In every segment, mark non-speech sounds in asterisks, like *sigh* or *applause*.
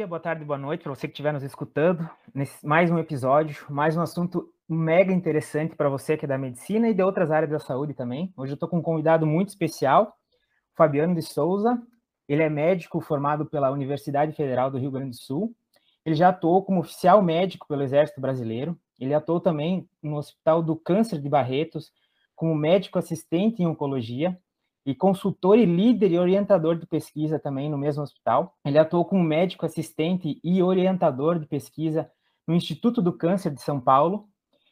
dia, boa tarde, boa noite para você que estiver nos escutando. Nesse, mais um episódio, mais um assunto mega interessante para você que é da medicina e de outras áreas da saúde também. Hoje eu estou com um convidado muito especial, Fabiano de Souza. Ele é médico formado pela Universidade Federal do Rio Grande do Sul. Ele já atuou como oficial médico pelo Exército Brasileiro. Ele atuou também no Hospital do Câncer de Barretos como médico assistente em oncologia e consultor e líder e orientador de pesquisa também no mesmo hospital. Ele atuou como médico assistente e orientador de pesquisa no Instituto do Câncer de São Paulo.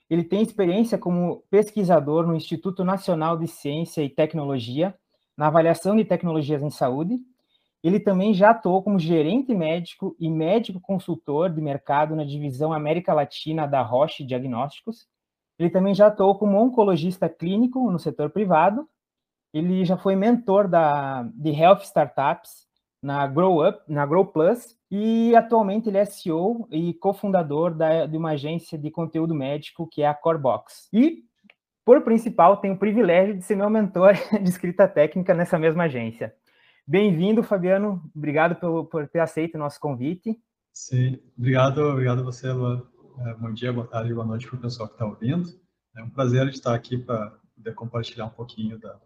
Ele tem experiência como pesquisador no Instituto Nacional de Ciência e Tecnologia, na avaliação de tecnologias em saúde. Ele também já atuou como gerente médico e médico consultor de mercado na divisão América Latina da Roche Diagnósticos. Ele também já atuou como oncologista clínico no setor privado ele já foi mentor da, de Health Startups na Grow Up, na Grow Plus, e atualmente ele é CEO e cofundador da, de uma agência de conteúdo médico que é a Corebox. E, por principal, tenho o privilégio de ser meu mentor *laughs* de escrita técnica nessa mesma agência. Bem-vindo, Fabiano. Obrigado por, por ter aceito o nosso convite. Sim, obrigado, obrigado a você, Luan. É, bom dia, boa tarde, boa noite para o pessoal que está ouvindo. É um prazer estar aqui para poder compartilhar um pouquinho da,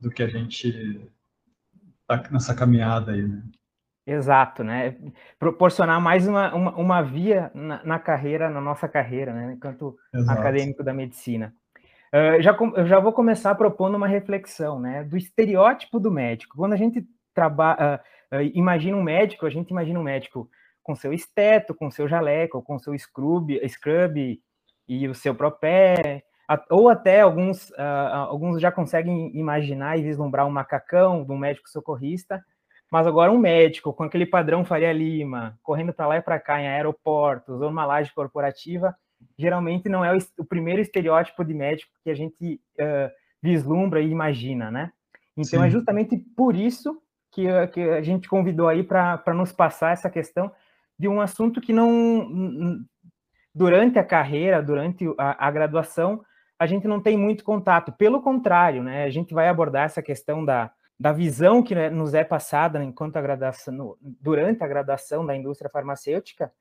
do que a gente está nessa caminhada aí, né? Exato, né? Proporcionar mais uma, uma, uma via na, na, carreira, na nossa carreira, né? Enquanto Exato. acadêmico da medicina. Uh, já, eu já vou começar propondo uma reflexão, né? Do estereótipo do médico. Quando a gente trabalha, uh, uh, imagina um médico, a gente imagina um médico com seu esteto, com seu jaleco, com seu scrub, scrub e o seu propé, ou até alguns, uh, alguns já conseguem imaginar e vislumbrar um macacão de um médico socorrista, mas agora um médico com aquele padrão Faria Lima, correndo para lá e para cá em aeroportos ou numa laje corporativa, geralmente não é o, o primeiro estereótipo de médico que a gente uh, vislumbra e imagina, né? Então é Sim. é justamente por isso que, que a gente convidou aí para nos passar essa questão de um assunto que não durante a carreira, durante a, a graduação, a gente não tem muito contato. Pelo contrário, né, a gente vai abordar essa questão da, da visão que nos é passada enquanto a graduação, durante a graduação da indústria farmacêutica.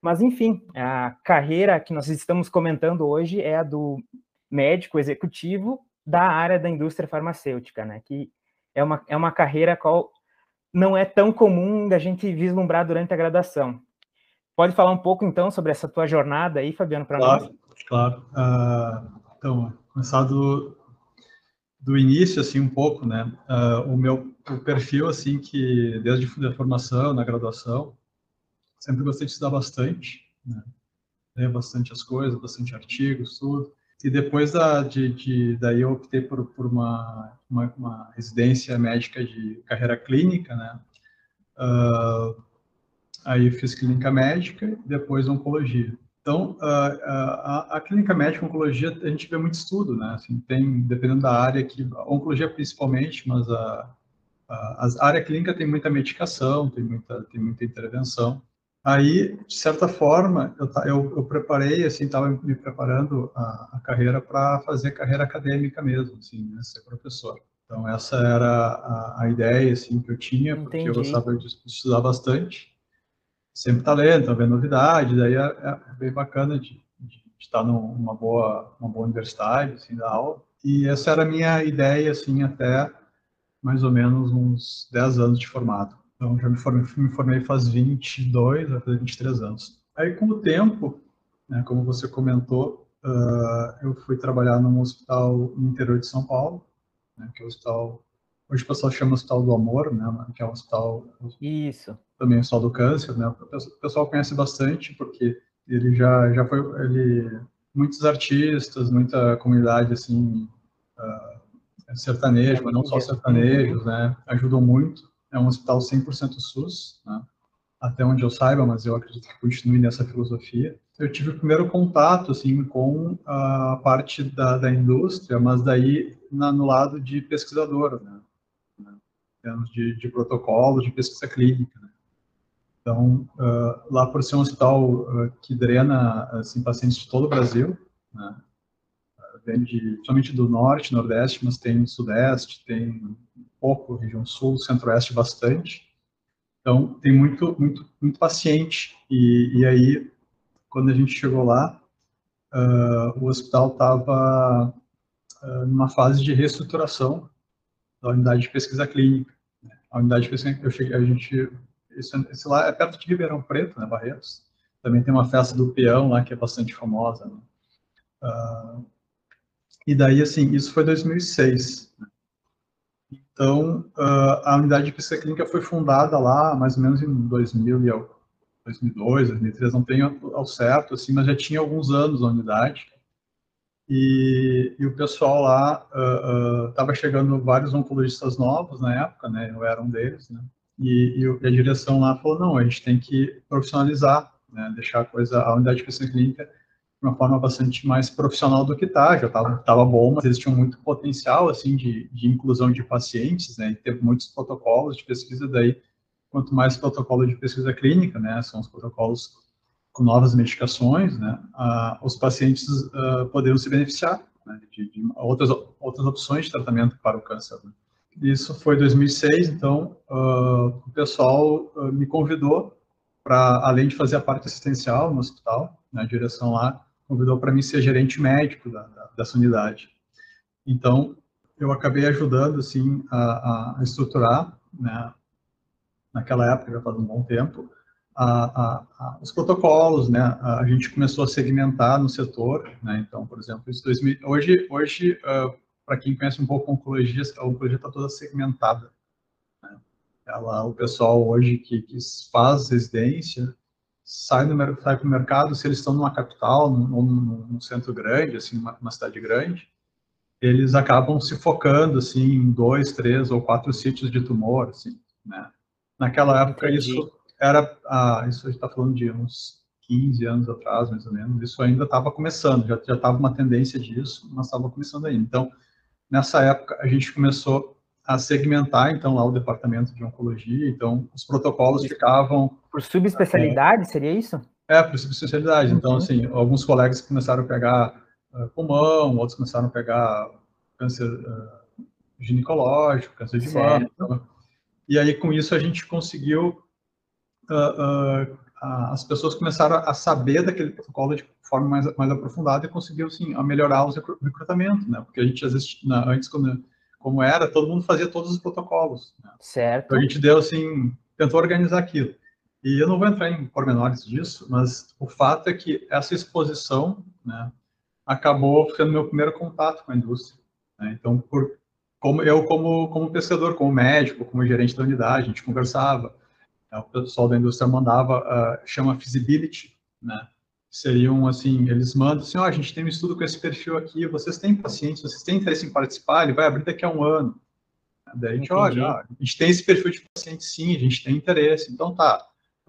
Mas, enfim, a carreira que nós estamos comentando hoje é a do médico executivo da área da indústria farmacêutica, né? Que é uma, é uma carreira qual não é tão comum da gente vislumbrar durante a graduação. Pode falar um pouco, então, sobre essa tua jornada aí, Fabiano, para claro, nós? Claro, uh, então, começar do, início, assim, um pouco, né? Uh, o meu o perfil, assim, que desde a formação, na graduação, sempre gostei de estudar bastante, né? Ler bastante as coisas, bastante artigos, tudo. E depois da, de, de daí eu optei por, por uma, uma, uma, residência médica de carreira clínica, né? Uh, aí fiz clínica médica e depois oncologia. Então, a, a, a, clínica médica oncologia, a gente vê muito estudo, né? Assim, tem, dependendo da área, que, a oncologia principalmente, mas a, a, a, área clínica tem muita medicação, tem muita, tem muita intervenção. Aí, de certa forma, eu, eu, eu preparei, assim, estava me preparando a, a carreira para fazer carreira acadêmica mesmo, assim, né? ser professor. Então, essa era a, a ideia, assim, que eu tinha, porque Entendi. eu gostava de estudar bastante sempre tá lendo, tá vendo novidades, aí é, é, bem bacana de, de, estar numa boa, uma boa universidade, assim, da aula. E essa era a minha ideia, assim, até mais ou menos uns 10 anos de formado. Então, já me formei, me formei faz 22, até 23 anos. Aí, com o tempo, né, como você comentou, uh, eu fui trabalhar num hospital no interior de São Paulo, né, que é o hospital Hoje o pessoal chama Hospital do Amor, né, que é um hospital... Isso. Também o Hospital do Câncer, né? O pessoal conhece bastante, porque ele já, já foi... Ele, muitos artistas, muita comunidade, assim, uh, sertanejo, mas não só sertanejos, né? Ajudam muito. É um hospital 100% SUS, né? Até onde eu saiba, mas eu acredito que continue nessa filosofia eu tive o primeiro contato assim com a parte da, da indústria, mas daí na, no lado de pesquisador, né? termos de, de protocolo de pesquisa clínica. Né? Então, uh, lá por ser um hospital uh, que drena assim, pacientes de todo o Brasil, né? vem de, somente do norte, nordeste, mas tem sudeste, tem pouco região sul, centro-oeste bastante. Então, tem muito, muito, muito paciente. E, e aí, quando a gente chegou lá, uh, o hospital estava numa fase de reestruturação da unidade de pesquisa clínica. A unidade de pesquisa, eu cheguei, a gente, esse, esse lá é perto de Ribeirão Preto, né, Barretos. Também tem uma festa do peão lá que é bastante famosa. Né? Uh, e daí, assim, isso foi 2006. Né? Então, uh, a unidade de pesquisa clínica foi fundada lá, mais ou menos em 2000 e 2002, 2003, não tenho ao certo, assim, mas já tinha alguns anos a unidade. E, e o pessoal lá estava uh, uh, chegando vários oncologistas novos na época, né? Eu era um deles, né? E, e, a direção lá falou não, a gente tem que profissionalizar, né? Deixar a coisa, a unidade de pesquisa clínica de uma forma bastante mais profissional do que tá, já estava tava bom, mas eles tinham muito potencial, assim, de, de inclusão de pacientes, né, e teve muitos protocolos de pesquisa, daí, quanto mais protocolo de pesquisa clínica, né, são os protocolos com novas medicações, né, os pacientes uh, poderiam se beneficiar né, de, de, outras, outras opções de tratamento para o câncer. Né. Isso foi 2006, então, uh, o pessoal uh, me convidou para, além de fazer a parte assistencial no hospital, na direção lá, convidou para mim ser gerente médico da, da, dessa unidade. Então, eu acabei ajudando, assim, a, a estruturar, né, naquela época, já faz um bom tempo, a, a, os protocolos, né, a, gente começou a segmentar no setor, né, então, por exemplo, isso 2000, hoje, hoje uh, para quem conhece um pouco a oncologia, a oncologia está toda segmentada. Né? Ela, o pessoal hoje que, que faz residência, sai, no, sai para o mercado, se eles estão numa capital, num, num centro grande, assim, uma, uma, cidade grande, eles acabam se focando, assim, em dois, três ou quatro sítios de tumor, assim, né? Naquela época, Entendi. isso era, ah, isso a gente está falando de uns 15 anos atrás, mais ou menos, isso ainda estava começando, já estava uma tendência disso, mas estava começando ainda. Então, nessa época, a gente começou a segmentar, então, lá o departamento de oncologia, então, os protocolos ficavam... Por subespecialidade, é, seria isso? É, por subespecialidade. Então, uhum. Então, assim, alguns colegas começaram a pegar uh, pulmão, outros começaram a pegar câncer uh, ginecológico, câncer de mama. Então, e aí, com isso, a gente conseguiu... Uh, as pessoas começaram a saber daquele protocolo de forma mais, mais aprofundada e conseguiu, assim, melhorar os recrutamentos, né? Porque a gente, às vezes, na, antes, quando como era, todo mundo fazia todos os protocolos. Né? Certo. Então a gente deu assim, tentou organizar aquilo. E eu não vou entrar em pormenores disso, mas o fato é que essa exposição, né, acabou sendo meu primeiro contato com a indústria. Né? Então, por como eu como como pesquisador, como médico, como gerente da unidade, a gente conversava. Né? O pessoal da indústria mandava uh, chama feasibility, né? seriam assim, eles mandam assim, ó, oh, a gente tem um estudo com esse perfil aqui, vocês têm pacientes, vocês têm interesse em participar, ele vai abrir daqui a um ano. Daí a gente, olha, a gente tem esse perfil de paciente sim, a gente tem interesse, então tá.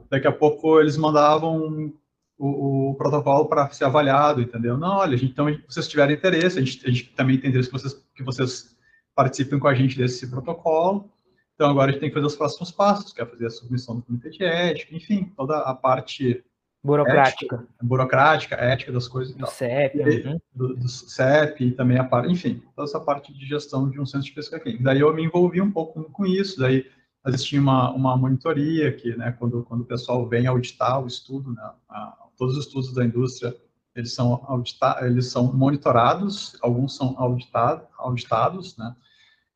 Daqui a pouco eles mandavam o, o protocolo para ser avaliado, entendeu? Não, olha, a gente, então, vocês tiverem interesse, a gente, a gente também tem interesse que vocês, que vocês participem com a gente desse protocolo, então agora a gente tem que fazer os próximos passos, que é fazer a submissão do comitê de ética, enfim, toda a parte Burocrática. Ética, burocrática, ética das coisas. Do CEP. E, uhum. do, do, CEP e também a parte, enfim, toda essa parte de gestão de um centro de pesca clínica. Daí eu me envolvi um pouco com isso, daí existia uma, uma monitoria que, né, quando, quando o pessoal vem auditar o estudo, né, a, todos os estudos da indústria, eles são, audita, eles são monitorados, alguns são auditado, auditados, né,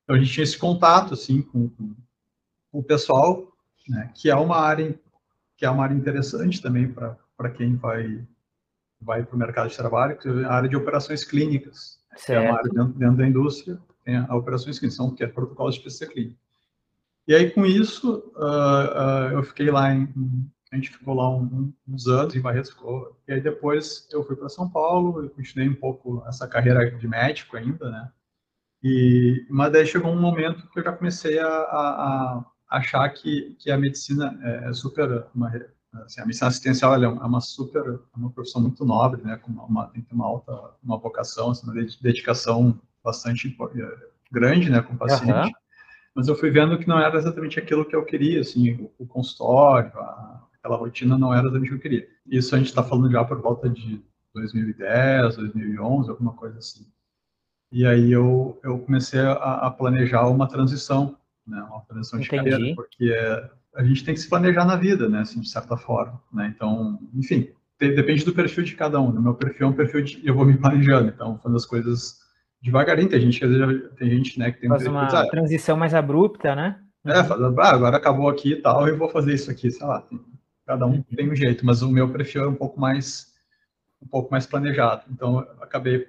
então a gente tinha esse contato, assim, com, com o pessoal, né, que é uma área que é uma área interessante também para quem vai vai para o mercado de trabalho, que é a área de operações clínicas, que é uma área dentro, dentro, da indústria, tem a operações clínicas, são, que é protocolo de pesquisa clínica. E aí, com isso, uh, uh, eu fiquei lá em, a gente ficou lá um, uns anos em Barretos, ficou, e aí depois eu fui para São Paulo, eu continuei um pouco essa carreira de médico ainda, né, e, mas daí chegou um momento que eu já comecei a, a, a achar que, que a medicina é, é super uma, assim, a medicina assistencial é uma super é uma profissão muito nobre né com uma, tem que ter uma alta uma vocação assim, uma dedicação bastante é, grande né com o paciente. Uhum. mas eu fui vendo que não era exatamente aquilo que eu queria assim o, o consultório a, aquela rotina não era exatamente o que eu queria. Isso a gente está falando já por volta de 2010 2011 alguma coisa assim e aí eu eu comecei a, a planejar uma transição né, uma transição de carreira, porque a gente tem que se planejar na vida, né, assim, de certa forma, né? Então, enfim, depende do perfil de cada um. O meu perfil é um perfil de eu vou me planejando, então fazendo as coisas devagarinho. Tem gente que às vezes tem gente, né, que tem faz um uma transição mais abrupta, né? É, faz, ah, agora acabou aqui e tal, eu vou fazer isso aqui, sei lá. Cada um uhum. tem um jeito, mas o meu perfil é um pouco mais um pouco mais planejado. Então, eu acabei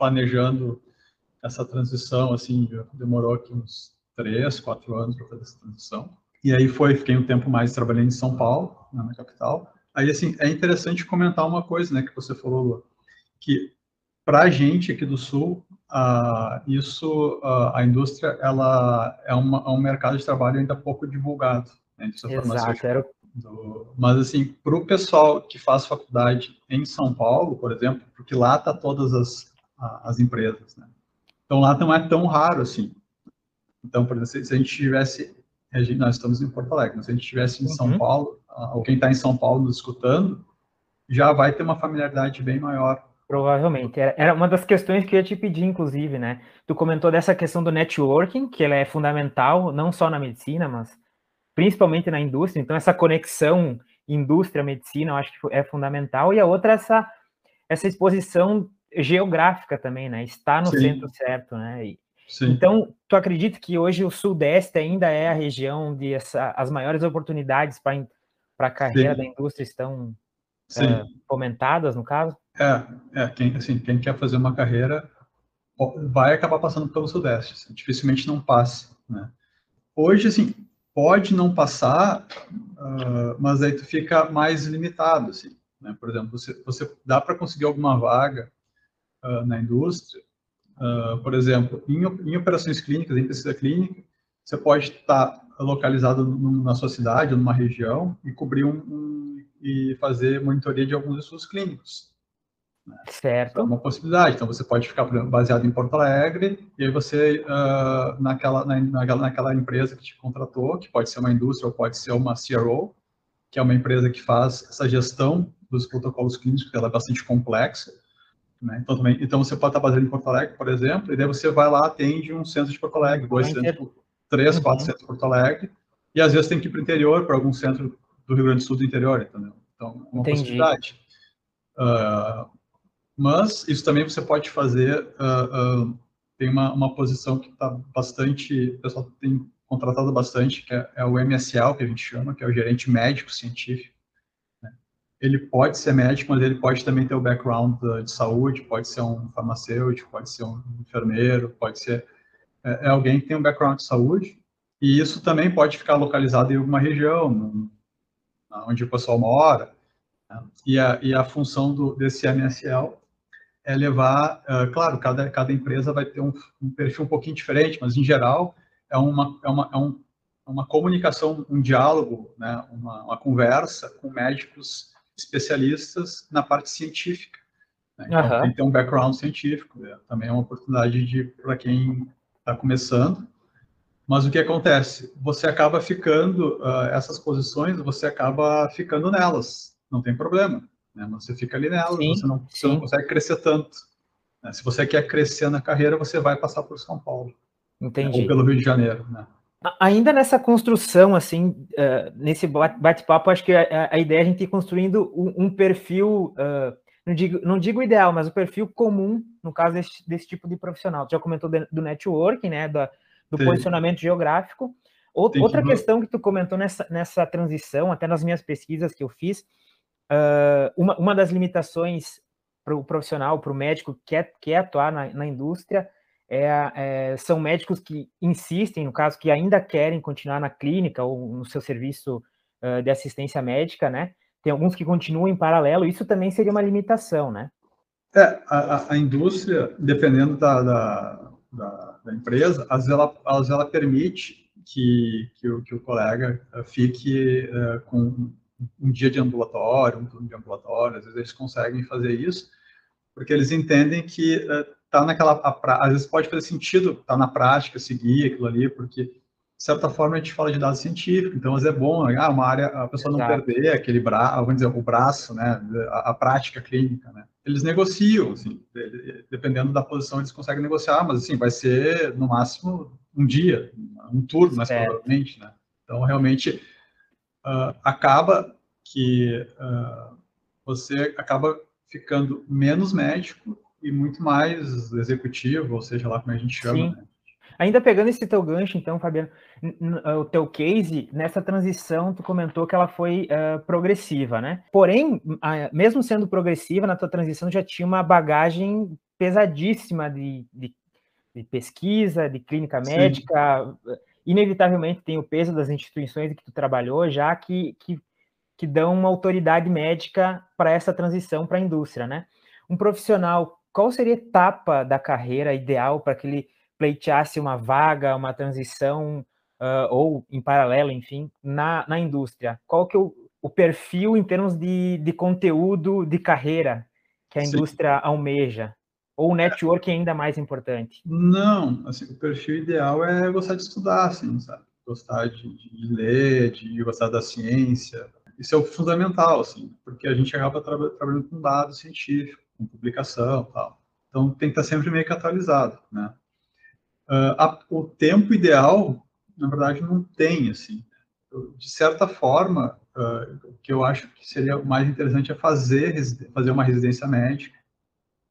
planejando essa transição, assim, demorou aqui uns três, quatro anos para fazer essa transição. E aí foi, fiquei um tempo mais trabalhando em São Paulo, né, na capital. Aí, assim, é interessante comentar uma coisa, né, que você falou, Lu, que para a gente aqui do Sul, uh, isso, uh, a indústria, ela é, uma, é, um mercado de trabalho ainda pouco divulgado. Né, Exato, era... Do, mas, assim, para o pessoal que faz faculdade em São Paulo, por exemplo, porque lá tá todas as, as empresas, né? Então, lá não é tão raro assim. Então, por exemplo, se a gente tivesse nós estamos em Porto Alegre, se a gente estivesse em São uhum. Paulo, ou quem está em São Paulo nos escutando, já vai ter uma familiaridade bem maior. Provavelmente. Era uma das questões que eu ia te pedir, inclusive, né? Tu comentou dessa questão do networking, que ela é fundamental, não só na medicina, mas principalmente na indústria. Então, essa conexão indústria-medicina, eu acho que é fundamental. E a outra, essa, essa exposição geográfica também, né? Estar no Sim. centro certo, né? E. Então, tu acredita que hoje o Sudeste ainda é a região onde essa, as maiores oportunidades para a carreira Sim. da indústria estão é, fomentadas, no caso? É, é quem, assim, quem quer fazer uma carreira vai acabar passando pelo Sudeste, assim, dificilmente não passa, né? Hoje, assim, pode não passar, uh, mas aí tu fica mais limitado, assim, né? Por exemplo, você, você dá para conseguir alguma vaga uh, na indústria, Uh, por exemplo, em, em, operações clínicas, em pesquisa clínica, você pode estar localizado no, na sua cidade numa região e cobrir um, um, e fazer monitoria de alguns estudos clínicos. Né? Certo. É uma possibilidade. Então, você pode ficar baseado em Porto Alegre e aí você, uh, naquela, na, naquela, naquela empresa que te contratou, que pode ser uma indústria ou pode ser uma CRO, que é uma empresa que faz essa gestão dos protocolos clínicos, ela é bastante complexa, né? Então, também, então, você pode estar baseado em Porto Alegre, por exemplo, e daí você vai lá, atende um centro de Porto Alegre, dois centros, três, uhum. quatro centros de Porto Alegre, e às vezes tem que ir para o interior, para algum centro do Rio Grande do Sul do interior, entendeu? Então, é uma Entendi. possibilidade. Uh, mas isso também você pode fazer, uh, uh, tem uma, uma posição que está bastante, o pessoal tem contratado bastante, que é, é o MSL, que a gente chama, que é o gerente médico científico, ele pode ser médico, mas ele pode também ter o background de saúde, pode ser um farmacêutico, pode ser um enfermeiro, pode ser é, é alguém que tem um background de saúde, e isso também pode ficar localizado em alguma região, onde o pessoal mora, né? e, a, e a função do, desse MSL é levar, uh, claro, cada, cada empresa vai ter um, um, perfil um pouquinho diferente, mas em geral é uma, é uma, é um, é uma comunicação, um diálogo, né? uma, uma conversa com médicos especialistas na parte científica. Né? Então, uhum. tem que ter um background científico. Né? Também é uma oportunidade para quem está começando. Mas o que acontece? Você acaba ficando, uh, essas posições, você acaba ficando nelas. Não tem problema. Né? Você fica ali nelas, sim, você, não, você não consegue crescer tanto. Né? Se você quer crescer na carreira, você vai passar por São Paulo. Entendi. Ou pelo Rio de Janeiro, né? Ainda nessa construção, assim, uh, nesse bate-papo, acho que a, a, ideia é a gente ir construindo um, um perfil, uh, não, digo, não digo ideal, mas o um perfil comum, no caso desse, desse tipo de profissional. Tu já comentou de, do networking, né, da, do Sim. posicionamento geográfico. outra questão que tu comentou nessa, nessa transição, até nas minhas pesquisas que eu fiz, uh, uma, uma das limitações para o profissional, para o médico que quer, quer atuar na, na indústria, é, é, são médicos que insistem, no caso, que ainda querem continuar na clínica ou no seu serviço uh, de assistência médica, né? Tem alguns que continuam em paralelo, isso também seria uma limitação, né? É, a, a indústria, dependendo da, da, da, da, empresa, às vezes ela, às vezes ela permite que, que, o, que o colega fique com um dia de ambulatório, um turno de ambulatório, às vezes eles conseguem fazer isso, porque eles entendem que uh, tá naquela, a, às vezes pode fazer sentido estar tá na prática, seguir aquilo ali, porque de certa forma a gente fala de dados científicos, então às vezes é bom, ah, uma área, a pessoa não Exato. perder aquele braço, vamos dizer, o braço, né, a, a, prática clínica, né. Eles negociam, assim, dependendo da posição eles conseguem negociar, mas assim, vai ser no máximo um dia, um turno, mais provavelmente, né. Então realmente uh, acaba que uh, você acaba ficando menos médico e muito mais executivo, ou seja lá como a gente chama. Sim. Né? Ainda pegando esse teu gancho, então, Fabiano, o teu case, nessa transição, tu comentou que ela foi uh, progressiva, né? Porém, mesmo sendo progressiva, na tua transição já tinha uma bagagem pesadíssima de, de, de pesquisa, de clínica médica. Sim. Inevitavelmente tem o peso das instituições em que tu trabalhou, já que, que, que dão uma autoridade médica para essa transição para a indústria, né? Um profissional, qual seria a etapa da carreira ideal para que ele pleiteasse uma vaga, uma transição, uh, ou em paralelo, enfim, na, na indústria? Qual que é o, o perfil em termos de, de conteúdo de carreira que a Sim. indústria almeja? Ou o network é ainda mais importante? Não, assim, o perfil ideal é gostar de estudar, assim, sabe? Gostar de, de ler, de gostar da ciência. Isso é o fundamental, assim, porque a gente acaba tra trabalhando com dados científicos, com publicação tal. Então, tem que estar sempre meio que atualizado, né? Uh, a, o tempo ideal, na verdade, não tem, assim. de certa forma, uh, o que eu acho que seria mais interessante é fazer, fazer uma residência médica,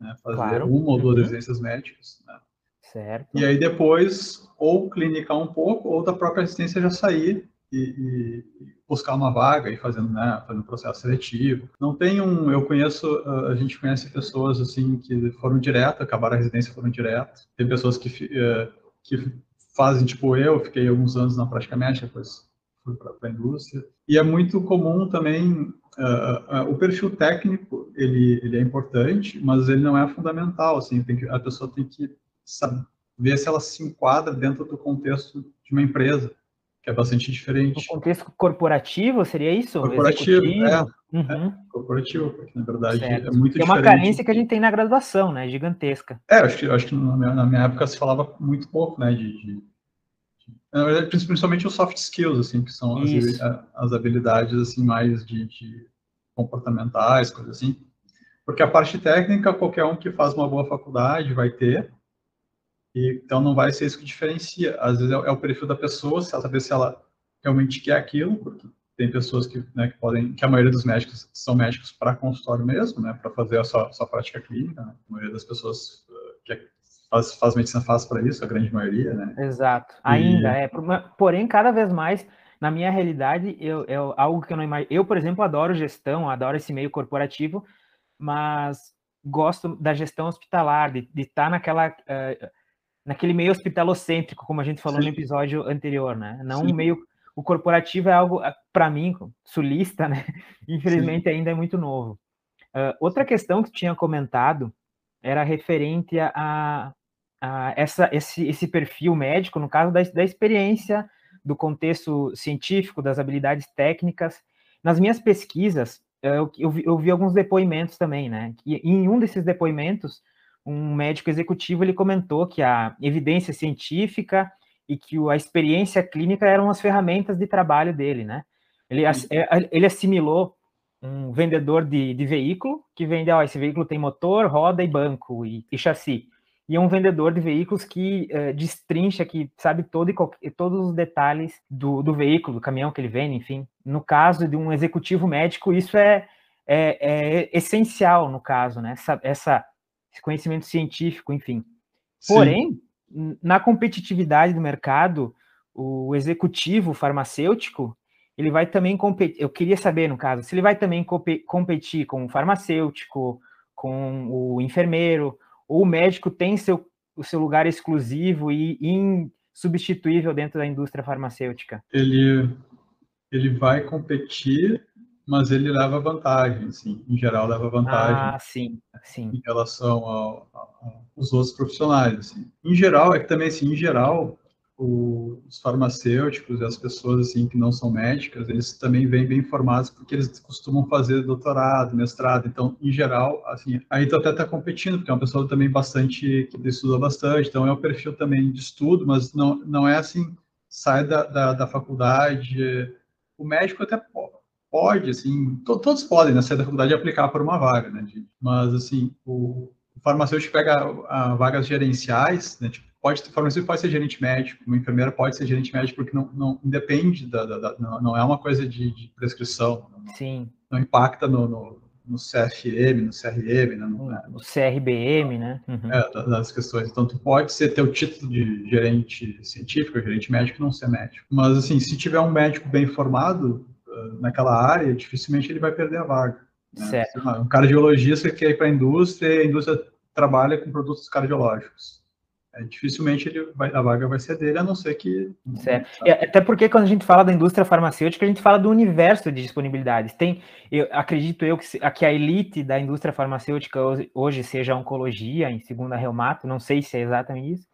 né? fazer claro. uma ou duas uhum. residências médicas, né? Certo. E aí depois, ou clinicar um pouco, ou da própria residência já sair e, e, buscar uma vaga e fazendo, né, fazendo processo seletivo. Não tem um, eu conheço, a gente conhece pessoas assim que foram direto, acabaram a residência foram direto. Tem pessoas que eh, que fazem tipo eu, fiquei alguns anos na prática médica, depois fui para a indústria. E é muito comum também uh, uh, o perfil técnico, ele ele é importante, mas ele não é fundamental, assim, que, a pessoa tem que saber, se ela se enquadra dentro do contexto de uma empresa que é bastante diferente. No contexto corporativo, seria isso? Corporativo, é, uhum. é, corporativo, porque na verdade certo. é muito é uma carência que a gente tem na graduação, né, gigantesca. É, acho que, acho que na, minha, na minha época se falava muito pouco, né, de, de, de principalmente os soft skills, assim, que são as, as, habilidades, assim, mais de, de comportamentais, coisas assim, porque a parte técnica, qualquer um que faz uma boa faculdade vai ter, e, então não vai ser isso que diferencia. Às vezes é, é, o perfil da pessoa, se ela saber se ela realmente quer aquilo, porque tem pessoas que, né, que podem, que a maioria dos médicos são médicos para consultório mesmo, né, para fazer a sua, sua prática clínica. Né? A maioria das pessoas uh, que faz, faz medicina faz para isso, a grande maioria, né? Exato. Ainda e... é, porém cada vez mais na minha realidade, eu, eu, algo que eu não imagino. Eu, por exemplo, adoro gestão, adoro esse meio corporativo, mas gosto da gestão hospitalar, de, de estar tá naquela. Uh, naquele meio hospitalocêntrico, como a gente falou Sim. no episódio anterior, né? Não Sim. meio o corporativo é algo ah, para mim sulista, né? *laughs* Infelizmente Sim. ainda é muito novo. Uh, outra questão que tinha comentado era referente a, a essa, esse, esse perfil médico, no caso da, da experiência, do contexto científico, das habilidades técnicas. Nas minhas pesquisas, eu, eu, vi, eu vi alguns depoimentos também, né? E em um desses depoimentos, um médico executivo ele comentou que a evidência científica e que a experiência clínica eram as ferramentas de trabalho dele, né? Ele, é, ele assimilou um vendedor de, de veículo que vende, ó, esse veículo tem motor, roda e banco e, e chassi. E é um vendedor de veículos que uh, destrincha, que sabe todo e todos os detalhes do, do veículo, do caminhão que ele vende, enfim. No caso de um executivo médico, isso é, é, é essencial no caso, né? Essa, essa esse conhecimento científico, enfim. Porém, Sim. na competitividade do mercado, o executivo farmacêutico, ele vai também competir, eu queria saber, no caso, se ele vai também competir com o farmacêutico, com o enfermeiro, ou o médico tem seu, o seu lugar exclusivo e insubstituível dentro da indústria farmacêutica? Ele, ele vai competir mas ele leva vantagem, sim. Em geral, leva vantagem. Ah, sim, sim. Em relação aos outros profissionais, assim. Em geral, é que também, assim, em geral, o, os farmacêuticos e as pessoas, assim, que não são médicas, eles também vêm bem informados porque eles costumam fazer doutorado, mestrado. Então, em geral, assim, aí tu até tá competindo, porque é uma pessoa também bastante, que estuda bastante, então é um perfil também de estudo, mas não, não é assim, sai da, da, da faculdade, o médico até pode pode, assim, to, todos podem, né, sair da faculdade e aplicar por uma vaga, né, de, mas, assim, o, o farmacêutico pega a, a vagas gerenciais, né, tipo, pode farmacêutico pode ser gerente médico, uma enfermeira pode ser gerente médico porque não, não independe da, da, da não, não, é uma coisa de, de prescrição. Não, Sim. Não impacta no, no, no CFM, no CRM, né, no, né? CRBM, né? Uhum. É, das questões. Então, tu pode ser ter o título de gerente científico, gerente médico, não ser médico. Mas, assim, se tiver um médico bem formado naquela área, dificilmente ele vai perder a vaga. Né? Certo. Um cardiologista que quer ir para a indústria, a indústria trabalha com produtos cardiológicos é, dificilmente ele vai, a vaga vai ser dele, a não ser que. Certo. até porque quando a gente fala da indústria farmacêutica, a gente fala do universo de disponibilidades. Tem, eu acredito eu que, que a elite da indústria farmacêutica hoje seja a oncologia, em segunda reumato, não sei se é exatamente isso.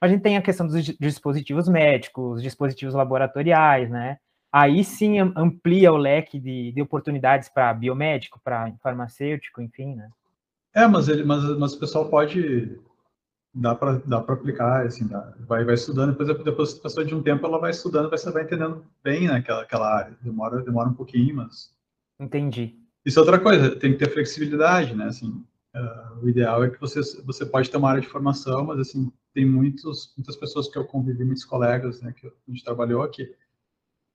A gente tem a questão dos dispositivos médicos, dispositivos laboratoriais, né? Aí sim amplia o leque de, de oportunidades para biomédico, para farmacêutico, enfim, né? É, mas, ele, mas, mas o pessoal pode dá para dá aplicar, assim, dá, vai, vai estudando, depois, depois, depois de um tempo, ela vai estudando, vai, vai entendendo bem naquela aquela área. Demora, demora um pouquinho, mas... Entendi. Isso é outra coisa, tem que ter flexibilidade, né, assim, uh, o ideal é que você, você pode ter uma área de formação, mas, assim, tem muitos, muitas pessoas que eu convivi, muitos colegas, né, que a gente trabalhou aqui,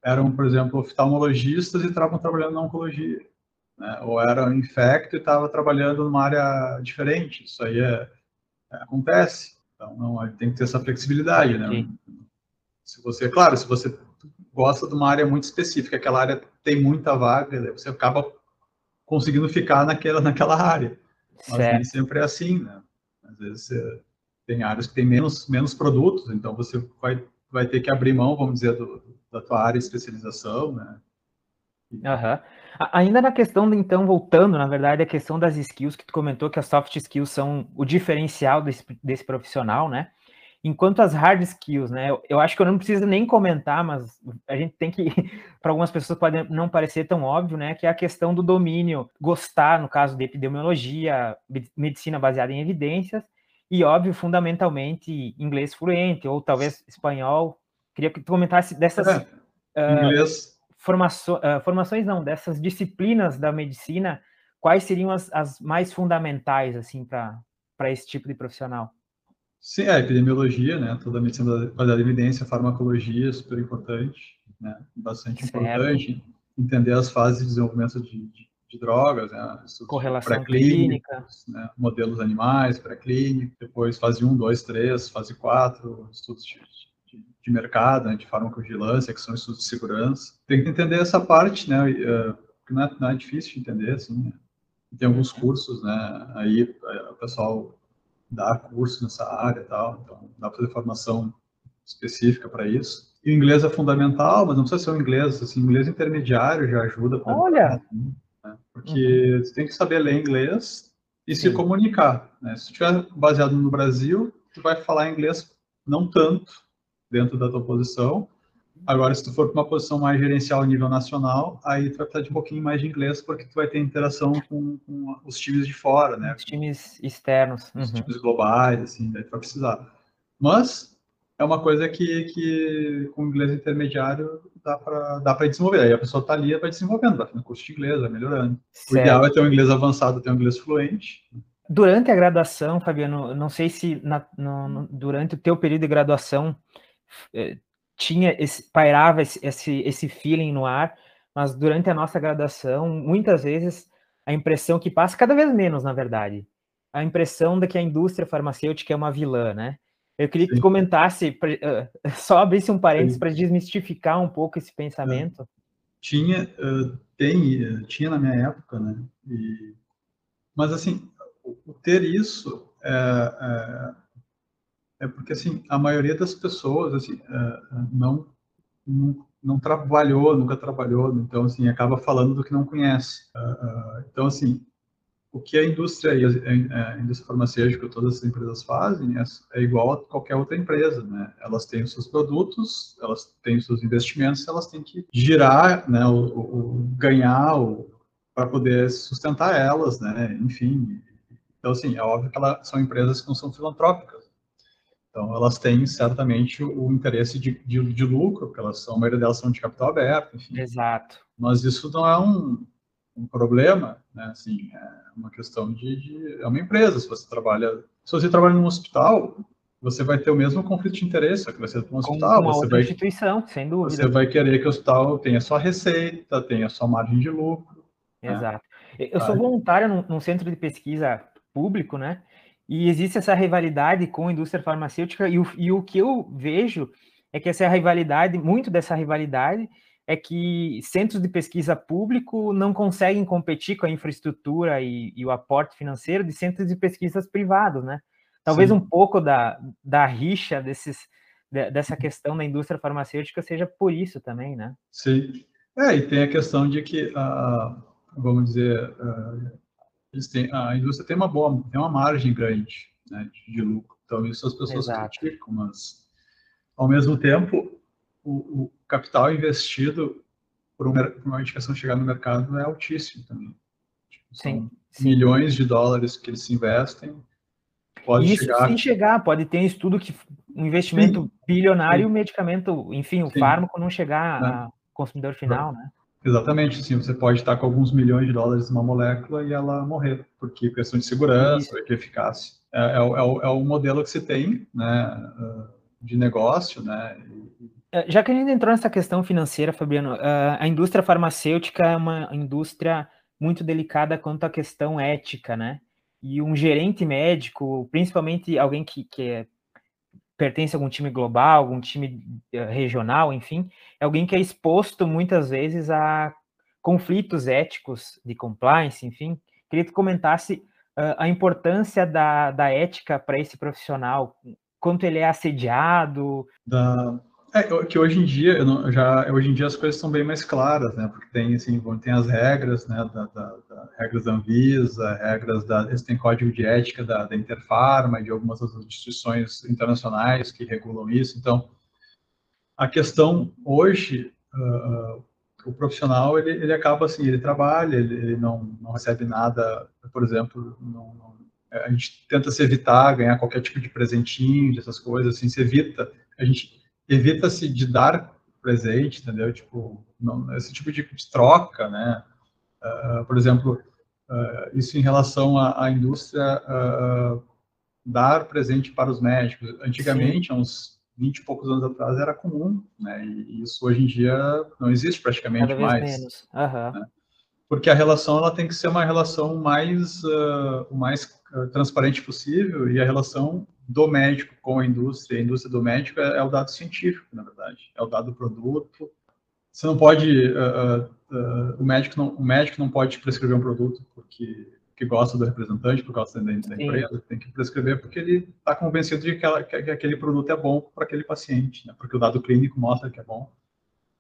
eram, por exemplo, oftalmologistas e estavam trabalhando na oncologia, né, ou eram infecto e estavam trabalhando numa área diferente, isso aí é acontece. Então, não, tem que ter essa flexibilidade, né? Se você, claro, se você gosta de uma área muito específica, aquela área tem muita vaga, você acaba conseguindo ficar naquela, naquela área. Mas certo. nem sempre é assim, né? Às vezes você tem áreas que tem menos, menos produtos, então você vai, vai ter que abrir mão, vamos dizer, do, da tua área de especialização, né? Uhum. Ainda na questão, então, voltando, na verdade, a questão das skills, que tu comentou que as soft skills são o diferencial desse, desse profissional, né? Enquanto as hard skills, né? Eu, acho que eu não preciso nem comentar, mas a gente tem que, *laughs* para algumas pessoas pode não parecer tão óbvio, né? Que é a questão do domínio, gostar, no caso de epidemiologia, medicina baseada em evidências, e óbvio, fundamentalmente, inglês fluente, ou talvez espanhol. Queria que tu comentasse dessas. É, formaço, uh, formações não, dessas disciplinas da medicina, quais seriam as, as mais fundamentais, assim, para esse tipo de profissional? Sim, a epidemiologia, né, toda a medicina baseada em evidência, farmacologia, super importante, né, bastante certo. importante, entender as fases de desenvolvimento de, de, de drogas, né, correlação clínica, né, modelos animais, pré-clínicos, depois fase 1, 2, 3, fase 4, estudos de de mercado, né, de farmacovigilância, que são estudos de segurança. Tem que entender essa parte, né, uh, não é, não é difícil de entender, assim, né? Tem alguns cursos, né, aí o pessoal dá curso nessa área e tal, então dá para fazer formação específica para isso. E o inglês é fundamental, mas não precisa ser um inglês, assim, inglês intermediário já ajuda. Pra Olha! Porque uhum. você tem que saber ler inglês e Sim. se comunicar, né? Se estiver baseado no Brasil, tu vai falar inglês não tanto, dentro da tua posição. Agora, se tu for para uma posição mais gerencial a nível nacional, aí tu vai precisar de um pouquinho mais de inglês, porque tu vai ter interação com, com os times de fora, né? Os times externos. Os uhum. times globais, assim, daí tu vai precisar. Mas é uma coisa que, que com inglês intermediário dá para dá desenvolver. Aí a pessoa está ali vai desenvolvendo, vai fazendo curso de inglês, vai melhorando. Certo. O ideal é ter um inglês avançado, ter um inglês fluente. Durante a graduação, Fabiano, não sei se na, no, durante o teu período de graduação é, tinha esse, pairava esse, esse, esse feeling no ar, mas durante a nossa graduação, muitas vezes a impressão que passa, cada vez menos, na verdade, a impressão de que a indústria farmacêutica é uma vilã, né? Eu queria que comentasse, uh, *laughs* só abrisse um parênteses para desmistificar um pouco esse pensamento. Tinha, uh, tem, tinha na minha época, né? E, mas assim, ter isso é, é, é porque assim a maioria das pessoas assim não, não, não trabalhou nunca trabalhou então assim acaba falando do que não conhece então assim o que a indústria a indústria farmacêutica todas as empresas fazem é, é, igual a qualquer outra empresa né? Elas têm os seus produtos elas têm os seus investimentos elas têm que girar né? O, o ganhar para poder sustentar elas né? Enfim. Então assim é óbvio que elas são empresas que não são filantrópicas. Então, elas têm certamente o interesse de, de, de, lucro, porque elas são, a maioria delas são de capital aberto, enfim. Exato. Mas isso não é um, um problema, né? Assim, é uma questão de, de, é uma empresa. Se você trabalha, se você trabalha num hospital, você vai ter o mesmo conflito de interesse, só que vai ser para um hospital. uma você vai, instituição, sem dúvida. Você vai querer que o hospital tenha sua receita, tenha sua margem de lucro. Né? Exato. Né? Eu sou voluntário num, num, centro de pesquisa público, né? E existe essa rivalidade com a indústria farmacêutica, e o, e o que eu vejo é que essa rivalidade, muito dessa rivalidade, é que centros de pesquisa público não conseguem competir com a infraestrutura e, e o aporte financeiro de centros de pesquisas privados, né? Talvez Sim. um pouco da, da rixa desses, dessa questão da indústria farmacêutica seja por isso também, né? Sim. É, e tem a questão de que, uh, vamos dizer, uh, têm, a indústria tem uma boa, tem uma margem grande né, de, de lucro. Então, isso as pessoas Exato. criticam, mas, ao mesmo tempo, o, o capital investido por uma, medicação chegar no mercado é altíssimo também. Tipo, sim, sim, milhões de dólares que eles investem Pode Isso chegar... sem chegar, pode ter um estudo que um investimento Sim. bilionário, o medicamento, enfim, o fármaco não chegar é. ao consumidor final, né? Exatamente, sim. Você pode estar com alguns milhões de dólares numa molécula e ela morrer, porque questão de segurança, Isso. de eficácia. É, é, é, o, é o modelo que se tem, né, de negócio, né? É, já que a gente entrou nessa questão financeira, Fabiano, a indústria farmacêutica é uma indústria muito delicada quanto à questão ética, né? e um gerente médico, principalmente alguém que, que é, pertence a algum time global, algum time eh, regional, enfim, é alguém que é exposto muitas vezes a conflitos éticos de compliance, enfim. Queria que tu comentasse a importância da, da ética para esse profissional, quanto ele é assediado. Da, é, que hoje em dia, não, já, hoje em dia as coisas são bem mais claras, né? Porque tem, assim, tem as regras, né? Da, da, da regras da Anvisa, regras da, tem código de ética da, da Interfarma e de algumas outras instituições internacionais que regulam isso. Então, a questão hoje, uh, o profissional, ele, ele acaba assim, ele trabalha, ele, ele não, não recebe nada, por exemplo, não, não, a gente tenta se evitar ganhar qualquer tipo de presentinho, dessas coisas, assim, se evita, a gente evita-se de dar presente, entendeu? Tipo, não, esse tipo de, de troca, né? Uh, por exemplo, uh, isso em relação à, à indústria uh, dar presente para os médicos. Antigamente, Sim. há uns 20 e poucos anos atrás, era comum, né? E isso hoje em dia não existe praticamente Cada mais. Vez menos. Uhum. Né? Porque a relação ela tem que ser uma relação mais, mais transparente possível e a relação do médico com a indústria, a indústria do médico é, é o dado científico, na verdade, é o dado do produto. Você não pode, uh, uh, o médico não, o médico não pode prescrever um produto porque que gosta do representante, por causa da, da empresa, tem que prescrever porque ele está convencido de que, ela, que, aquele produto é bom para aquele paciente, né? porque o dado clínico mostra que é bom.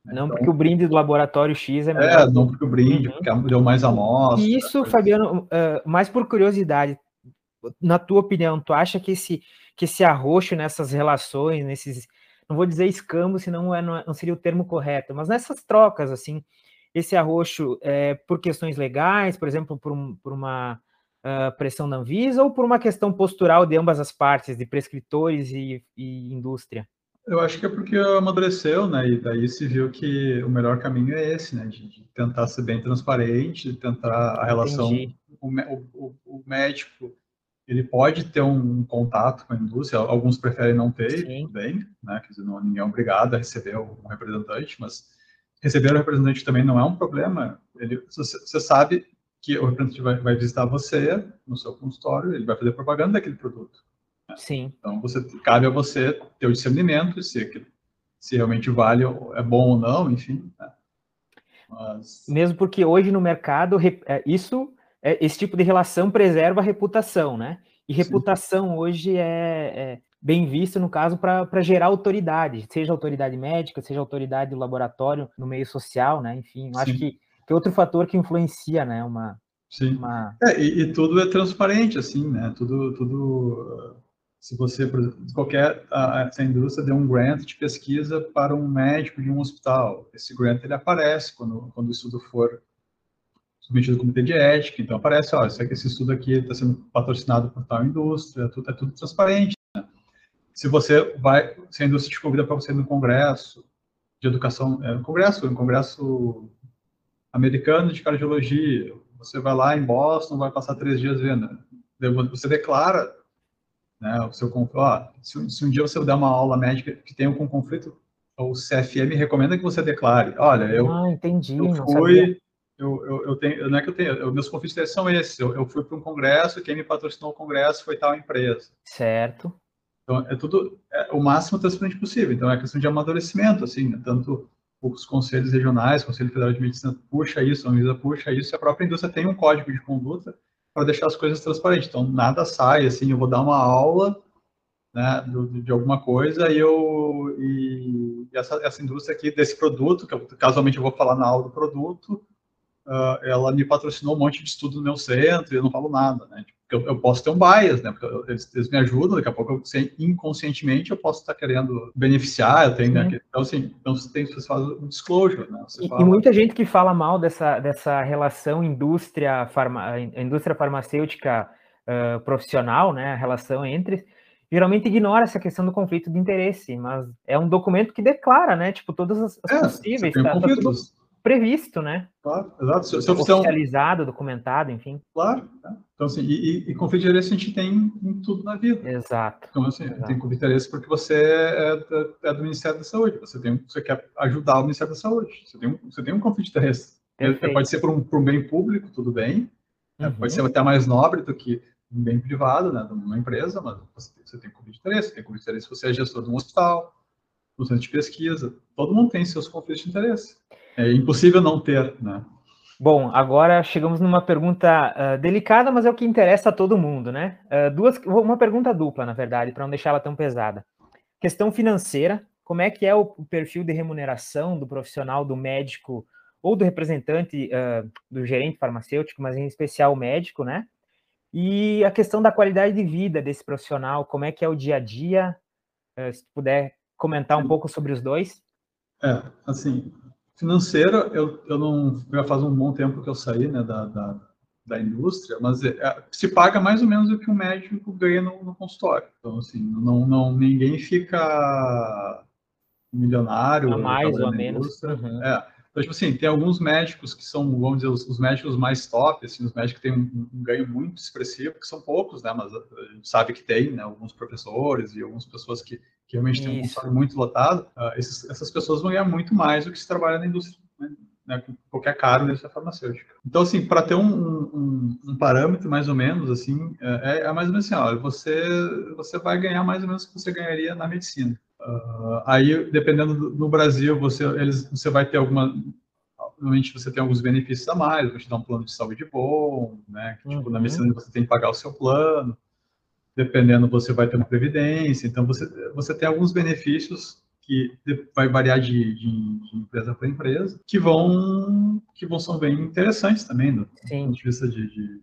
Né? Não então, porque o brinde do laboratório X é melhor. É, não porque o brinde, uhum. porque deu mais amostra. E isso, Fabiano, uh, mais por curiosidade, na tua opinião, tu acha que esse, que esse arroxo nessas relações, nesses, não vou dizer escambo, senão é, não, não seria o termo correto, mas nessas trocas, assim, esse arroxo é por questões legais, por exemplo, por, um, por uma uh, pressão da Anvisa, ou por uma questão postural de ambas as partes, de prescritores e, e indústria? Eu acho que é porque amadureceu, né? E daí se viu que o melhor caminho é esse, né? De, de tentar ser bem transparente, de tentar a relação. O, o, o, médico ele pode ter um contato com a indústria, alguns preferem não ter, Sim. bem, né? Quer dizer, não, ninguém é obrigado a receber um representante, mas receber o representante também não é um problema. Ele, você, sabe que o representante vai, vai, visitar você no seu consultório, ele vai fazer propaganda daquele produto. Né? Sim. Então, você, cabe a você ter o discernimento, se, se realmente vale, é bom ou não, enfim. Né? Mas... Mesmo porque hoje no mercado, é, isso esse tipo de relação preserva a reputação, né? E reputação Sim. hoje é, é, bem vista, no caso, para gerar autoridade, seja autoridade médica, seja autoridade do laboratório no meio social, né? Enfim, acho que, que é outro fator que influencia, né? Uma, Sim. Uma... É, e, e, tudo é transparente, assim, né? Tudo, tudo se você, por exemplo, qualquer a, essa indústria deu um grant de pesquisa para um médico de um hospital, esse grant ele aparece quando, quando o estudo for submetido ao comitê de ética, então aparece, ó, esse estudo aqui está sendo patrocinado por tal indústria, tudo, é tudo transparente. Né? Se você vai, se a indústria te convida para você ir no congresso de educação, é, um congresso, um congresso americano de cardiologia, você vai lá em Boston, vai passar três dias vendo, você declara né? O seu, ó, se, se um dia você der uma aula médica que tenha um conflito, o CFM recomenda que você declare, olha, eu, ah, entendi, eu fui, eu, eu, eu, tenho, não é que eu tenho, eu, meus conflitos são esses, eu, eu fui para um congresso, quem me patrocinou o congresso foi tal empresa. Certo. Então, é tudo é, o máximo transparente possível. Então, é questão de amadurecimento, assim, né? tanto os conselhos regionais, o Conselho Federal de Medicina puxa isso, a Anvisa puxa isso, e a própria indústria tem um código de conduta para deixar as coisas transparentes. Então, nada sai, assim, eu vou dar uma aula né, de, de alguma coisa e eu e essa, essa indústria aqui desse produto, que eu, casualmente eu vou falar na aula do produto, uh, ela me patrocinou um monte de estudo no meu centro e eu não falo nada, né? Tipo, eu, eu, posso ter um bias, né? Porque eu, eles, eles, me ajudam, daqui a pouco, eu, sem, inconscientemente, eu posso estar querendo beneficiar, eu tenho, né? Então, assim, então você tem você faz um disclosure, né? E, fala... e, muita gente que fala mal dessa, dessa relação indústria, farma, indústria farmacêutica uh, profissional, né? A relação entre geralmente ignora essa questão do conflito de interesse, mas é um documento que declara, né? Tipo, todas as, as é, possíveis. Tá, tá tudo, previsto, né? Claro, exato. Se, se Oficializado, um... documentado, enfim. Claro. Né? Então, assim, e, e, conflito de interesse a gente tem em tudo na vida. Exato. Então, assim, exato. tem conflito de interesse porque você é, é, é, do Ministério da Saúde, você, tem, você quer ajudar o Ministério da Saúde, você tem um, você tem um conflito de interesse. Perfeito. Pode ser por um, por um bem público, tudo bem, né? uhum. pode ser até mais nobre do que um bem privado, né, de uma empresa, mas você, você tem conflito de interesse, você tem conflito de interesse se você é gestor de um hospital, no centro de pesquisa, todo mundo tem seus conflitos de interesse. É impossível não ter, né? Bom, agora chegamos numa pergunta uh, delicada, mas é o que interessa a todo mundo, né? Uh, duas, uma pergunta dupla, na verdade, para não deixar ela tão pesada. Questão financeira, como é que é o, perfil de remuneração do profissional, do médico ou do representante uh, do gerente farmacêutico, mas em especial o médico, né? E a questão da qualidade de vida desse profissional, como é que é o dia a dia, se puder comentar um pouco sobre os dois. É, assim, Financeiro, eu, eu não. Já faz um bom tempo que eu saí né, da, da, da indústria, mas é, é, se paga mais ou menos o que um médico ganha no, no consultório. Então, assim, não, não, ninguém fica milionário. A mais ou a menos. Uhum. É. Então, tipo assim, tem alguns médicos que são, vamos dizer, os, os médicos mais top, assim, os médicos que têm um, um, ganho muito expressivo, que são poucos, né, mas a gente sabe que tem, né, alguns professores e algumas pessoas que, que realmente têm um consultório muito lotado, uh, esses, essas pessoas vão ganhar muito mais do que se trabalha na indústria, né, né qualquer indústria farmacêutica. Então, assim, para ter um, um, um, parâmetro mais ou menos, assim, é, é mais ou menos assim, você, você vai ganhar mais ou menos o que você ganharia na medicina. Uh, aí, dependendo do, no Brasil, você, eles, você vai ter alguma. Normalmente você tem alguns benefícios a mais, vão te dar um plano de saúde bom, né? Que, tipo, uhum. na medicina você tem que pagar o seu plano. Dependendo, você vai ter uma previdência. Então, você, você tem alguns benefícios que vai variar de, de, de empresa para empresa, que vão, que vão ser bem interessantes também, do Sim. ponto de vista de, de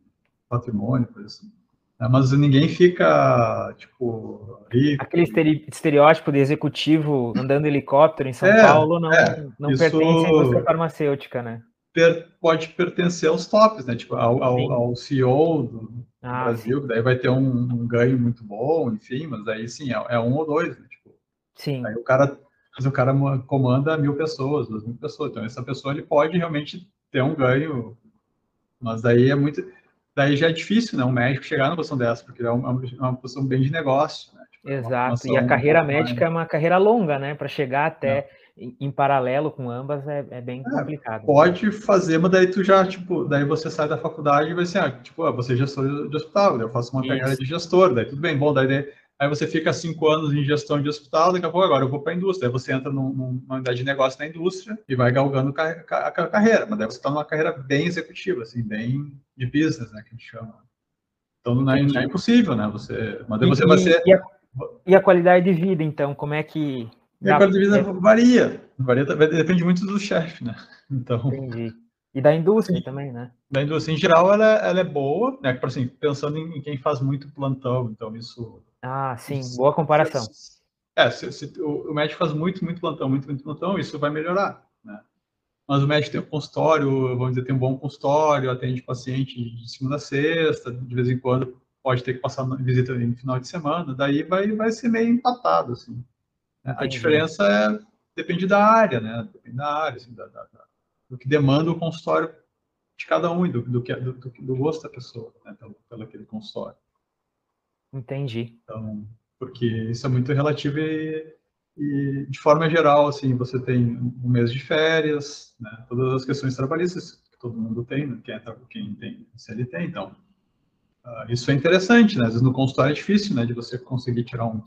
patrimônio, por exemplo. Né, mas ninguém fica, tipo, rico. Aquele estereótipo de executivo andando helicóptero em São é, Paulo não, é, não pertence à indústria farmacêutica, né? Per, pode pertencer aos tops, né? Tipo, ao, ao, ao CEO do ah, Brasil, sim. daí vai ter um, um, ganho muito bom, enfim, mas aí sim, é, é um ou dois, né? Tipo, sim. Aí o cara, mas o cara comanda mil pessoas, duas mil pessoas, então essa pessoa ele pode realmente ter um ganho, mas daí é muito daí já é difícil, né, um médico chegar numa posição dessa, porque é uma, é uma posição bem de negócio. Né? Tipo, é Exato, e a carreira médica é uma carreira longa, né, para chegar até é. Em, paralelo com ambas é, é bem é, complicado. Pode fazer, mas daí tu já, tipo, daí você sai da faculdade e vai ser, ah, tipo, ah, você é gestor de hospital, eu faço uma Isso. carreira de gestor, daí tudo bem, bom, daí Aí você fica cinco anos em gestão de hospital, daqui a pouco agora eu vou para a indústria. Aí você entra num, numa unidade de negócio na indústria e vai galgando a carreira. Mas daí você está numa carreira bem executiva, assim, bem de business, né, que a gente chama. Então não é, não é impossível, né? Você, mas daí você vai ser... E a, e a, qualidade de vida, então, como é que... E a qualidade de vida varia. varia. Depende muito do chefe, né? *laughs* Então... Entendi. E da indústria Sim. também, né? Da indústria, em geral, ela, ela é boa, né? Assim, pensando em quem faz muito plantão, então isso ah, sim, boa comparação. É, se, se, o, o, médico faz muito, muito plantão, muito, muito plantão, isso vai melhorar, né? Mas o médico tem um consultório, vamos dizer, tem um bom consultório, atende paciente de segunda a sexta, de vez em quando pode ter que passar visita no final de semana, daí vai, vai ser meio empatado, assim. Entendi. A diferença é, depende da área, né? Depende da área, assim, da, da, do que demanda o consultório de cada um e do, do, do, do gosto da pessoa, né? Pelo, pelo aquele consultório. Entendi. Então, porque isso é muito relativo e, e de forma geral, assim, você tem um mês de férias, né, todas as questões trabalhistas que todo mundo tem, né, quem, é, quem tem CLT, então, uh, isso é interessante, né, às vezes no consultório é difícil, né, de você conseguir tirar um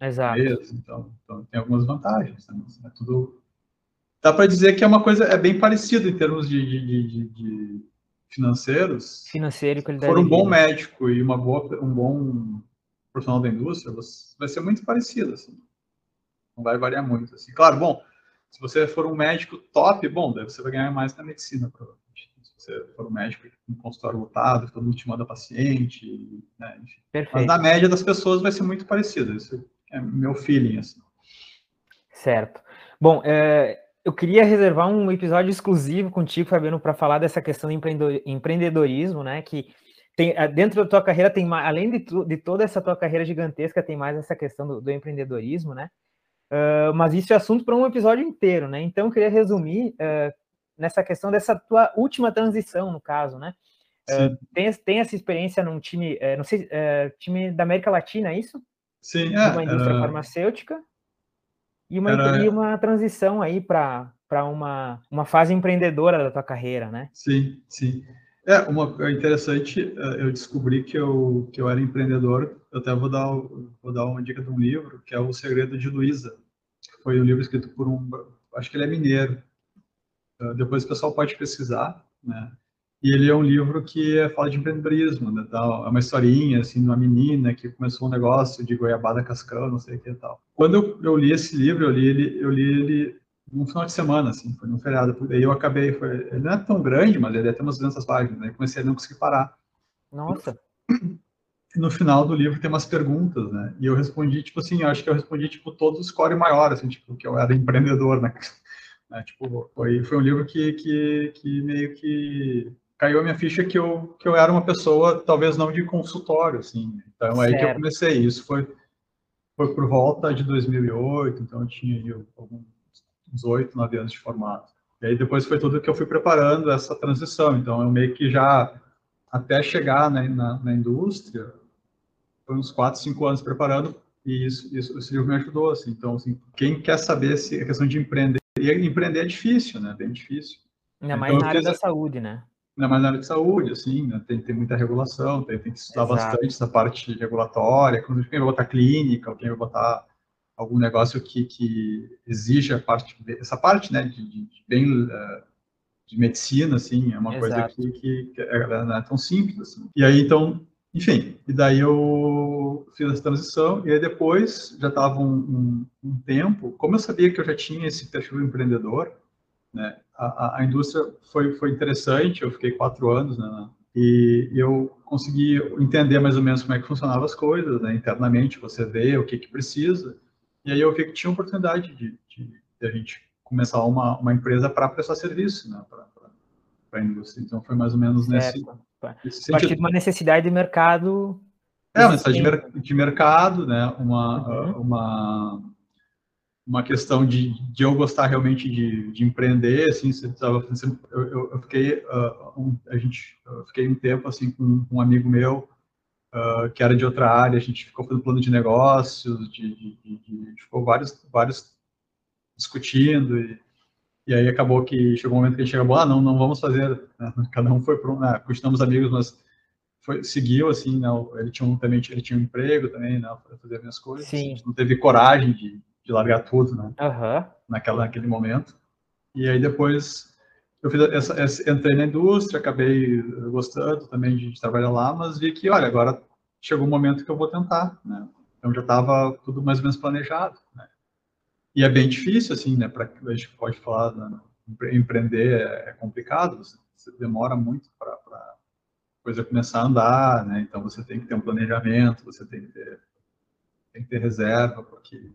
Exato. então, então tem algumas vantagens, né, é tudo... Dá para dizer que é uma coisa, é bem parecido em termos de, de, de, de financeiros. Financeiro e qualidade For um bom médico e uma boa, um bom profissional da indústria, vai ser muito parecido, assim. Não vai variar muito, assim. Claro, bom, se você for um médico top, bom, daí você vai ganhar mais na medicina, provavelmente. Se você for um médico com um consultório lotado, todo mundo te manda paciente, né, enfim. Perfeito. Mas na média das pessoas vai ser muito parecido, esse é meu feeling, assim. Certo. Bom, é, eu queria reservar um episódio exclusivo contigo, Fabiano, para falar dessa questão de empreendedorismo, né? Que tem, eh, dentro da tua carreira tem mais, além de, tu, de toda essa tua carreira gigantesca, tem mais essa questão do, do empreendedorismo, né? Uh, mas isso é assunto para um episódio inteiro, né? Então eu queria resumir uh, nessa questão dessa tua última transição, no caso, né? Uh, tem, tem essa experiência num time, não sei, time da América Latina, é isso? Sim, é. Uma indústria era... farmacêutica e uma, era... e uma transição aí para uma, uma fase empreendedora da tua carreira, né? Sim, sim. É, uma é interessante, é, eu descobri que eu, que eu era empreendedor, eu até vou dar, vou dar uma dica de um livro, que é O Segredo de Luísa. Foi um livro escrito por um, acho que ele é mineiro. É, depois o pessoal pode pesquisar, né? E ele é um livro que fala de empreendedorismo, né? É uma historinha, assim, de uma menina que começou um negócio de goiabada cascão, não sei o que e tal. Quando eu, eu li esse livro, eu li ele, eu li ele num final de semana, assim, foi num feriado. Aí eu acabei, foi, ele não é tão grande, mas ele é até umas 200 páginas, aí comecei a não conseguir parar. Nossa! No final do livro tem umas perguntas, né? E eu respondi, tipo assim, eu acho que eu respondi, tipo, todos os core maiores, assim, tipo, que eu era empreendedor, né? né? *laughs* Tipo, foi, foi um livro que, que, que meio que caiu a minha ficha que eu, que eu era uma pessoa, talvez não de consultório, assim. Então, é aí que eu comecei. Isso foi, foi por volta de 2008, então eu tinha algum uns oito, nove anos de formato. E aí depois foi tudo que eu fui preparando essa transição. Então eu meio que já, até chegar na, na, na indústria, foi uns quatro, cinco anos preparando e isso, isso, esse livro me ajudou, assim. Então, assim, quem quer saber se a questão de empreender, e empreender é difícil, né? Bem difícil. Ainda mais então, na área da saúde, né? Ainda mais na área de saúde, assim, né? tem, tem muita regulação, tem, tem que estudar Exato. bastante essa parte regulatória, quem vai botar clínica, quem vai botar algum negócio que, que exija parte, essa parte, né, de, de, bem uh, de medicina, assim, é uma Exato. coisa que, que, que é, não é tão simples, assim. E aí, então, enfim, e daí eu fiz essa transição, e aí depois, já estava um, um, um, tempo, como eu sabia que eu já tinha esse perfil empreendedor, né, a, a indústria foi, foi interessante, eu fiquei quatro anos, né, e eu consegui entender mais ou menos como é que funcionavam as coisas, né, internamente, você vê o que que precisa, e aí eu vi que tinha oportunidade de, de, de a gente começar uma, uma empresa para prestar serviço, né, para a indústria. Então foi mais ou menos nesse, nesse A partir de uma necessidade de mercado. É, uma necessidade de mercado, né, uma, uhum. uma, uma questão de, de eu gostar realmente de, de empreender, assim, eu, eu, eu fiquei, uh, um, a gente, fiquei um tempo, assim, com um amigo meu, uh, que era de outra área, a gente ficou fazendo plano de negócios, de, de, de, ficou vários, vários discutindo, e, e aí acabou que chegou um momento que a gente chegou, ah, não, não vamos fazer, né? *laughs* cada um foi para um, né? continuamos amigos, mas foi, seguiu, assim, né? ele tinha um, também ele tinha um emprego também, né, para fazer as minhas coisas, Sim. não teve coragem de, de largar tudo, né, uhum. naquela, naquele momento, e aí depois eu fiz essa, essa, entrei na indústria, acabei gostando também de, de, trabalhar lá, mas vi que, olha, agora chegou o momento que eu vou tentar, né? Então já estava tudo mais ou menos planejado, né? E é bem difícil, assim, né? Para a gente pode falar, né? empreender é, é complicado, você, você demora muito para a coisa começar a andar, né? Então você tem que ter um planejamento, você tem que ter, tem que ter reserva, porque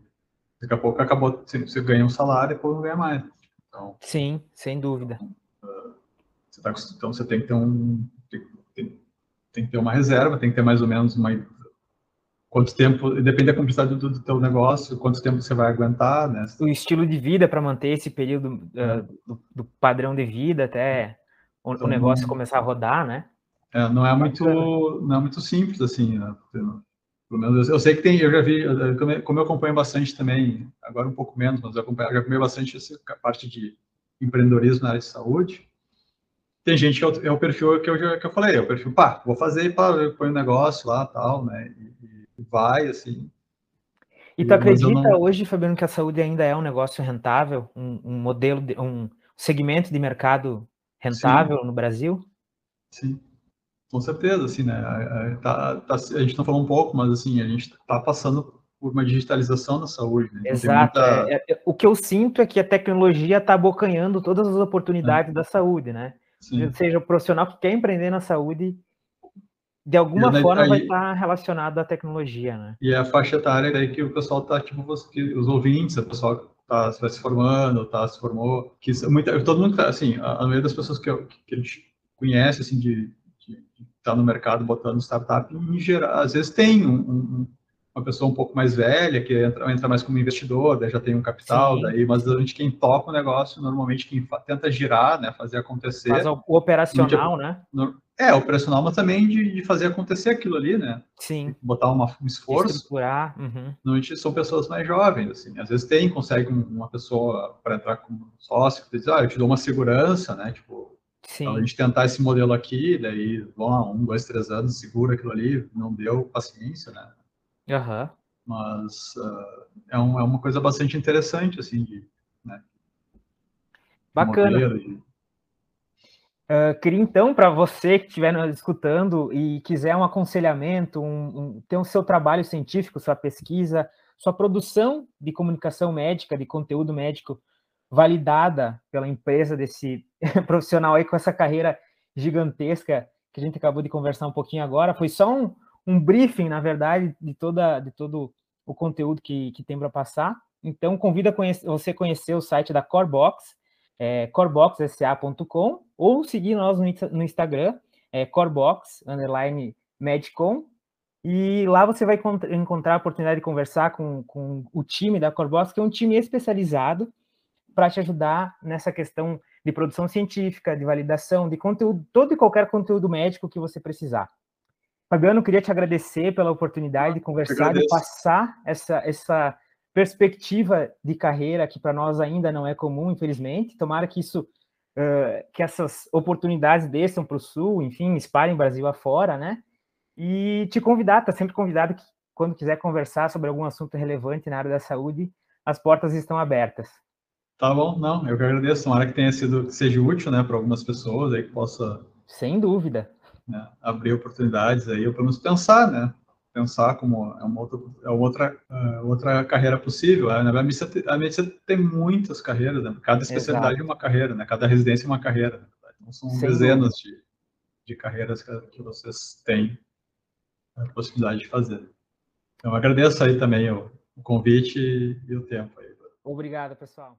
daqui a pouco acabou, você ganha um salário e depois não ganha mais. Então, Sim, sem dúvida. Você tá, então você tem que ter um tem, tem, tem, que ter uma reserva, tem que ter mais ou menos uma quanto tempo, depende da complexidade do, do teu negócio, quanto tempo você vai aguentar, né? O estilo de vida para manter esse período uh, do, do, padrão de vida até o, então, o negócio começar a rodar, né? É, não é muito não é muito simples assim, né? Pelo menos eu, eu sei que tem, eu já vi, como eu acompanho bastante também, agora um pouco menos, mas eu acompanho, já acompanhei bastante essa parte de empreendedorismo na área de saúde. Tem gente que é o, é o perfil que eu, que eu falei, é o perfil, pá, vou fazer e pá, põe um negócio lá, tal, né, e, e vai, assim, e tu acredita não... hoje, Fabiano, que a saúde ainda é um negócio rentável, um, um modelo, de, um segmento de mercado rentável Sim. no Brasil? Sim, com certeza, assim, né? Tá, tá, a gente não falou um pouco, mas assim, a gente está passando por uma digitalização da saúde. Né? Exato. Muita... É, é, o que eu sinto é que a tecnologia está abocanhando todas as oportunidades é. da saúde, né? Sim. Seja, o profissional que quer empreender na saúde de alguma forma aí, vai estar relacionado à tecnologia, né? E é a faixa etária aí que o pessoal tá, tipo, os ouvintes, o pessoal que tá, se formando, tá, se formou, que muita, todo mundo tá, assim, a, a maioria das pessoas que, eu, que a gente conhece, assim, de, de, de estar tá no mercado botando startup, em geral, às vezes tem um, um, uma pessoa um pouco mais velha, que entra, entra mais como investidor, daí já tem um capital, Sim. daí, mas a gente, quem toca o negócio, normalmente quem tenta girar, né, fazer acontecer. Faz o operacional, né? No, é, operacional, mas também de, de, fazer acontecer aquilo ali, né? Sim. Botar uma, um esforço. Estruturar. Uhum. Normalmente são pessoas mais jovens, assim. Às vezes tem, consegue uma pessoa para entrar como sócio, que diz, ah, eu te dou uma segurança, né? Tipo, Sim. Então, a gente tentar esse modelo aqui, daí, lá, um, dois, três anos, segura aquilo ali, não deu paciência, né? Uhum. Mas uh, é, um, é, uma coisa bastante interessante, assim, de, né? Bacana. De, Uh, queria então, para você que estiver nos escutando e quiser um aconselhamento, um, um, ter o seu trabalho científico, sua pesquisa, sua produção de comunicação médica, de conteúdo médico validada pela empresa desse *laughs* profissional aí com essa carreira gigantesca que a gente acabou de conversar um pouquinho agora, foi só um, um briefing, na verdade, de, toda, de todo o conteúdo que, que tem para passar. Então, convido a conhecer, você conhecer o site da Corebox, é, coreboxsa.com, ou seguir nós no, no Instagram, é, corebox, underline, medcom, e lá você vai encontrar a oportunidade de conversar com, com o time da Corebox, que é um time especializado para te ajudar nessa questão de produção científica, de validação, de conteúdo, todo e qualquer conteúdo médico que você precisar. Fabiano, queria te agradecer pela oportunidade de conversar, de passar essa, essa perspectiva de carreira que para nós ainda não é comum, infelizmente. Tomara que isso, uh, que essas oportunidades desçam para o sul, enfim, espalhem Brasil afora, né? E te convidar, tá sempre convidado que quando quiser conversar sobre algum assunto relevante na área da saúde, as portas estão abertas. Tá bom, não, eu que agradeço. Tomara que tenha sido, que seja útil, né, para algumas pessoas aí que possa. Sem dúvida. Né, abrir oportunidades aí, ou pelo menos pensar, né? pensar como é uma outra, é outra, uh, outra carreira possível. Né? A medicina, a medicina tem muitas carreiras, né? cada especialidade Exato. é uma carreira, né? cada residência é uma carreira. Então, são Sem dezenas de, de carreiras que, que, vocês têm a possibilidade de fazer. Então, agradeço aí também o, o convite e, e o tempo. Aí. Obrigado, pessoal.